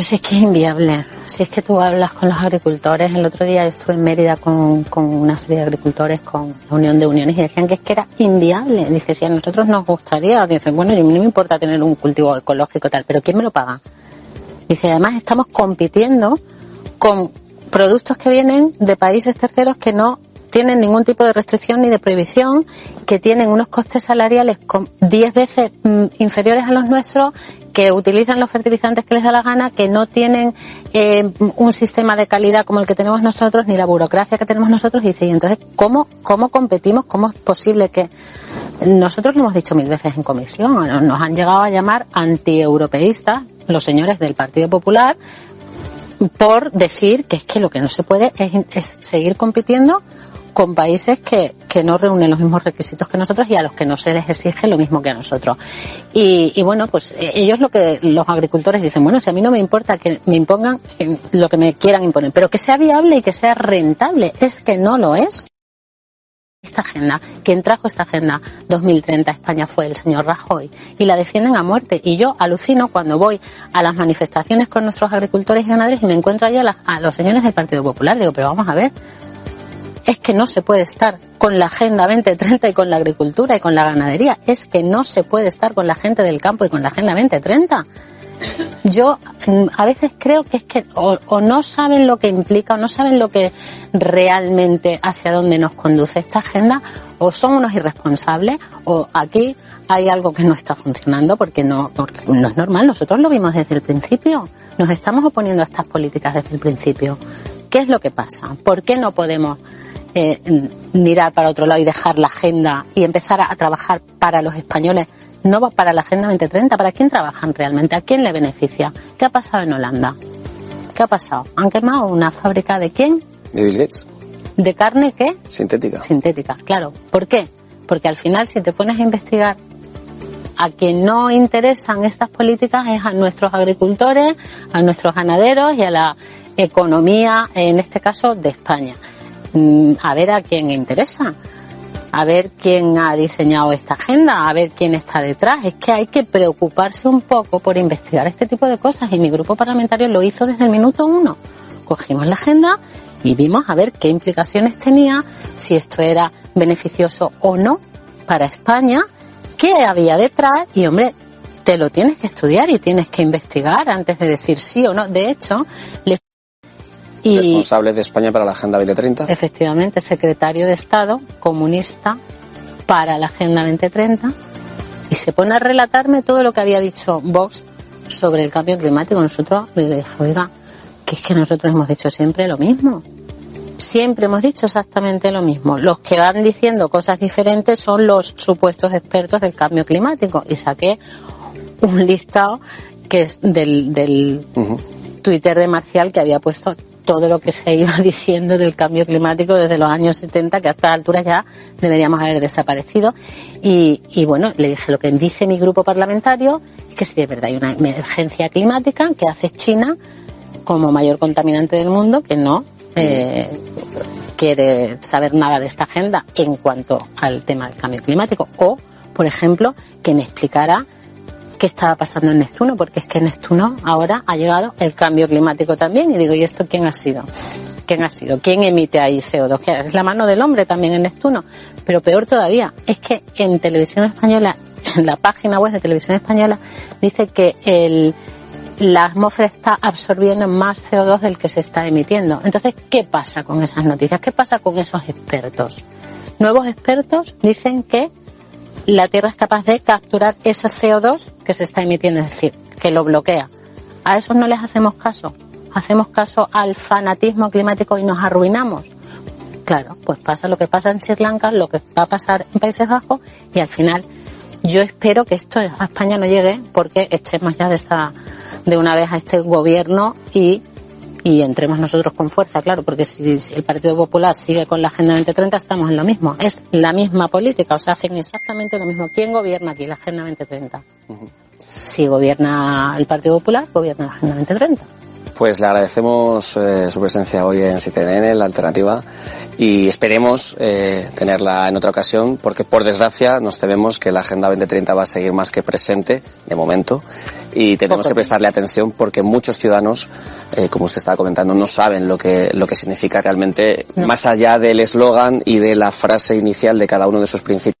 Pues es que es inviable. Si es que tú hablas con los agricultores, el otro día estuve en Mérida con, con una serie de agricultores, con la Unión de Uniones, y decían que es que era inviable. Dice, si a nosotros nos gustaría, dicen, bueno, no me importa tener un cultivo ecológico tal, pero ¿quién me lo paga? Dice, además estamos compitiendo con productos que vienen de países terceros que no tienen ningún tipo de restricción ni de prohibición, que tienen unos costes salariales con 10 veces mm, inferiores a los nuestros, que utilizan los fertilizantes que les da la gana, que no tienen eh, un sistema de calidad como el que tenemos nosotros, ni la burocracia que tenemos nosotros. Y dice, y entonces, ¿cómo, cómo competimos? ¿Cómo es posible que nosotros lo hemos dicho mil veces en comisión? Nos han llegado a llamar antieuropeístas los señores del Partido Popular por decir que es que lo que no se puede es, es seguir compitiendo con países que, que, no reúnen los mismos requisitos que nosotros y a los que no se les exige lo mismo que a nosotros. Y, y, bueno, pues ellos lo que los agricultores dicen, bueno, si a mí no me importa que me impongan lo que me quieran imponer, pero que sea viable y que sea rentable, es que no lo es. Esta agenda, quien trajo esta agenda 2030 a España fue el señor Rajoy y la defienden a muerte. Y yo alucino cuando voy a las manifestaciones con nuestros agricultores y ganaderos y me encuentro allí a, a los señores del Partido Popular. Digo, pero vamos a ver, es que no se puede estar con la Agenda 2030 y con la agricultura y con la ganadería. Es que no se puede estar con la gente del campo y con la Agenda 2030. Yo a veces creo que es que o, o, no saben lo que implica o no saben lo que realmente hacia dónde nos conduce esta agenda o son unos irresponsables o aquí hay algo que no está funcionando porque no, porque no es normal. Nosotros lo vimos desde el principio. Nos estamos oponiendo a estas políticas desde el principio. ¿Qué es lo que pasa? ¿Por qué no podemos eh, mirar para otro lado y dejar la agenda y empezar a, a, trabajar para los españoles, no para la Agenda 2030, ¿para quién trabajan realmente? ¿A quién le beneficia? ¿Qué ha pasado en Holanda? ¿Qué ha pasado? ¿Han quemado una fábrica de quién? De Bill Gates. ¿De carne qué? Sintética. Sintética, claro. ¿Por qué? Porque al final si te pones a investigar a quien no interesan estas políticas es a nuestros agricultores, a nuestros ganaderos y a la economía, en este caso, de España a ver a quién interesa, a ver quién ha diseñado esta agenda, a ver quién está detrás. Es que hay que preocuparse un poco por investigar este tipo de cosas y mi grupo parlamentario lo hizo desde el minuto uno. Cogimos la agenda y vimos a ver qué implicaciones tenía, si esto era beneficioso o no para España, qué había detrás y hombre, te lo tienes que estudiar y tienes que investigar antes de decir sí o no. De hecho, les y, responsable de España para la Agenda 2030. Efectivamente, secretario de Estado comunista para la Agenda 2030 y se pone a relatarme todo lo que había dicho Vox sobre el cambio climático. Nosotros le dije, oiga, que es que nosotros hemos dicho siempre lo mismo. Siempre hemos dicho exactamente lo mismo. Los que van diciendo cosas diferentes son los supuestos expertos del cambio climático. Y saqué un listado que es del, del uh -huh. Twitter de Marcial que había puesto todo lo que se iba diciendo del cambio climático desde los años 70, que a esta altura ya deberíamos haber desaparecido. Y, bueno, le dije lo que dice mi grupo parlamentario que si de verdad hay una emergencia climática que hace China como mayor contaminante del mundo, que no eh, quiere saber nada de esta agenda en cuanto al tema del cambio climático. O, por ejemplo, que me explicara qué estaba pasando en Neptuno, porque es que en Neptuno ahora ha llegado el cambio climático también. Y digo, ¿y esto quién ha sido? ¿Quién ha sido? ¿Quién emite ahí CO2? ¿Qué es la mano del hombre también en Neptuno. Pero peor todavía, es que en televisión española en la página web de Televisión Española dice que el, la atmósfera está absorbiendo más CO2 del que se está emitiendo. Entonces, ¿qué pasa con esas noticias? ¿Qué pasa con esos expertos? Nuevos expertos dicen que la Tierra es capaz de capturar ese CO2 que se está emitiendo, es decir, que lo bloquea. A esos no les hacemos caso. Hacemos caso al fanatismo climático y nos arruinamos. Claro, pues pasa lo que pasa en Sri Lanka, lo que va a pasar en Países Bajos y al final yo espero que esto a España no llegue porque echemos ya de esta de una vez a este gobierno y y entremos nosotros con fuerza, claro, porque si, el Partido Popular sigue con la Agenda 2030 estamos en lo mismo. Es la misma política, o sea, hacen exactamente lo mismo. ¿Quién gobierna aquí la Agenda 2030? Si gobierna el Partido Popular, gobierna la Agenda 2030. Pues le agradecemos eh, su presencia hoy en CTN, la alternativa, y esperemos eh, tenerla en otra ocasión, porque por desgracia nos tememos que la Agenda 2030 va a seguir más que presente, de momento, y tenemos que prestarle atención porque muchos ciudadanos, eh, como usted estaba comentando, no saben lo que, lo que significa realmente, más allá del eslogan y de la frase inicial de cada uno de sus principios.